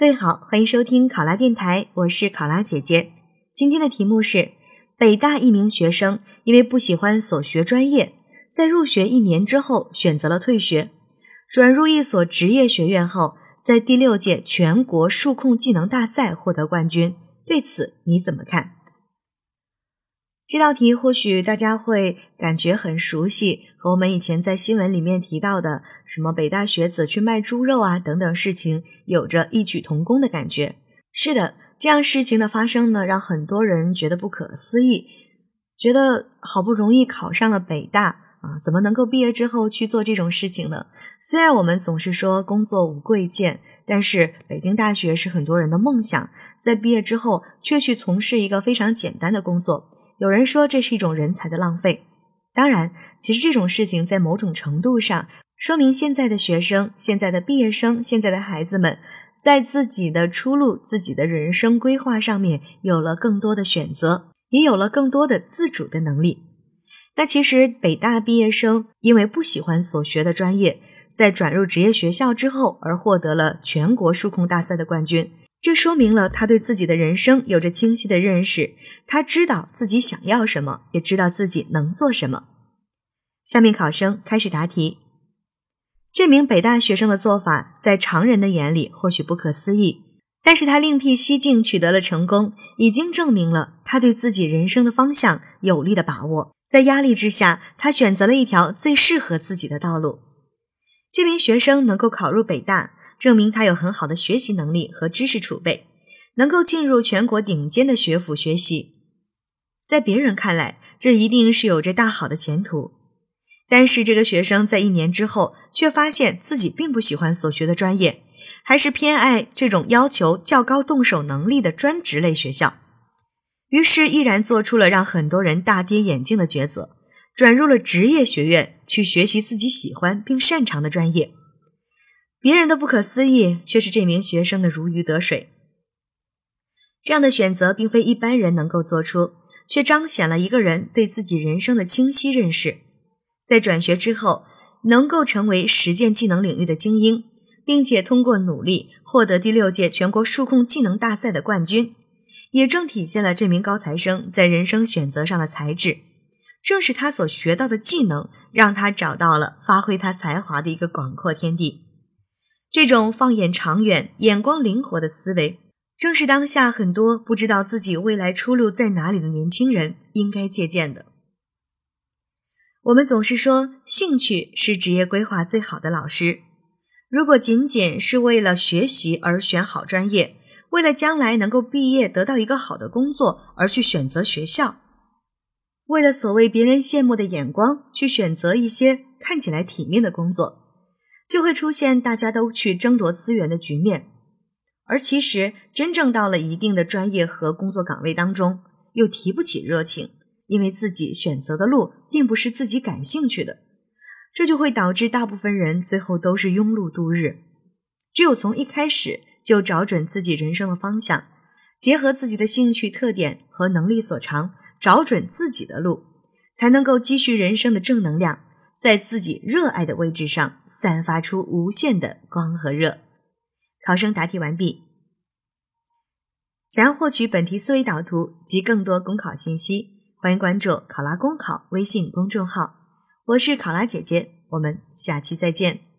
各位好，欢迎收听考拉电台，我是考拉姐姐。今天的题目是：北大一名学生因为不喜欢所学专业，在入学一年之后选择了退学，转入一所职业学院后，在第六届全国数控技能大赛获得冠军。对此你怎么看？这道题或许大家会感觉很熟悉，和我们以前在新闻里面提到的什么北大学子去卖猪肉啊等等事情有着异曲同工的感觉。是的，这样事情的发生呢，让很多人觉得不可思议，觉得好不容易考上了北大啊，怎么能够毕业之后去做这种事情呢？虽然我们总是说工作无贵贱，但是北京大学是很多人的梦想，在毕业之后却去从事一个非常简单的工作。有人说这是一种人才的浪费，当然，其实这种事情在某种程度上说明现在的学生、现在的毕业生、现在的孩子们，在自己的出路、自己的人生规划上面有了更多的选择，也有了更多的自主的能力。那其实北大毕业生因为不喜欢所学的专业，在转入职业学校之后，而获得了全国数控大赛的冠军。这说明了他对自己的人生有着清晰的认识，他知道自己想要什么，也知道自己能做什么。下面考生开始答题。这名北大学生的做法在常人的眼里或许不可思议，但是他另辟蹊径取得了成功，已经证明了他对自己人生的方向有力的把握。在压力之下，他选择了一条最适合自己的道路。这名学生能够考入北大。证明他有很好的学习能力和知识储备，能够进入全国顶尖的学府学习。在别人看来，这一定是有着大好的前途。但是这个学生在一年之后，却发现自己并不喜欢所学的专业，还是偏爱这种要求较高动手能力的专职类学校。于是，毅然做出了让很多人大跌眼镜的抉择，转入了职业学院去学习自己喜欢并擅长的专业。别人的不可思议，却是这名学生的如鱼得水。这样的选择并非一般人能够做出，却彰显了一个人对自己人生的清晰认识。在转学之后，能够成为实践技能领域的精英，并且通过努力获得第六届全国数控技能大赛的冠军，也正体现了这名高材生在人生选择上的才智。正是他所学到的技能，让他找到了发挥他才华的一个广阔天地。这种放眼长远、眼光灵活的思维，正是当下很多不知道自己未来出路在哪里的年轻人应该借鉴的。我们总是说，兴趣是职业规划最好的老师。如果仅仅是为了学习而选好专业，为了将来能够毕业得到一个好的工作而去选择学校，为了所谓别人羡慕的眼光去选择一些看起来体面的工作。就会出现大家都去争夺资源的局面，而其实真正到了一定的专业和工作岗位当中，又提不起热情，因为自己选择的路并不是自己感兴趣的，这就会导致大部分人最后都是庸碌度日。只有从一开始就找准自己人生的方向，结合自己的兴趣特点和能力所长，找准自己的路，才能够积蓄人生的正能量。在自己热爱的位置上散发出无限的光和热。考生答题完毕。想要获取本题思维导图及更多公考信息，欢迎关注“考拉公考”微信公众号。我是考拉姐姐，我们下期再见。